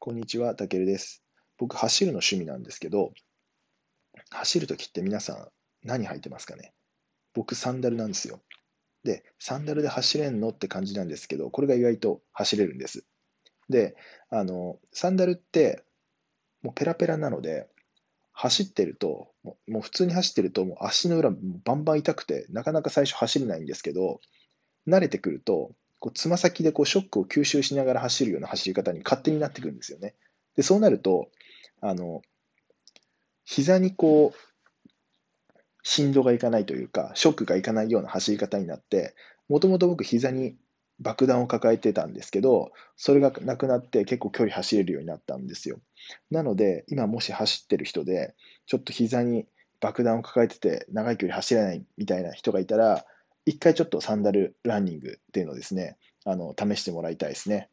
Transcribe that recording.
こんにちは、たけるです。僕、走るの趣味なんですけど、走るときって皆さん何履いてますかね？僕、サンダルなんですよ。で、サンダルで走れんのって感じなんですけど、これが意外と走れるんです。で、あの、サンダルってもうペラペラなので、走ってると、もう普通に走ってると、もう足の裏バンバン痛くて、なかなか最初走れないんですけど、慣れてくると、こうつま先でこうショックを吸収しながら走るような走り方に勝手になってくるんですよね。でそうなると、あの膝にこう振動がいかないというか、ショックがいかないような走り方になって、もともと僕、膝に爆弾を抱えてたんですけど、それがなくなって結構距離走れるようになったんですよ。なので、今もし走ってる人で、ちょっと膝に爆弾を抱えてて長い距離走れないみたいな人がいたら、一回ちょっとサンダルランニングっていうのをですね、あの試してもらいたいですね。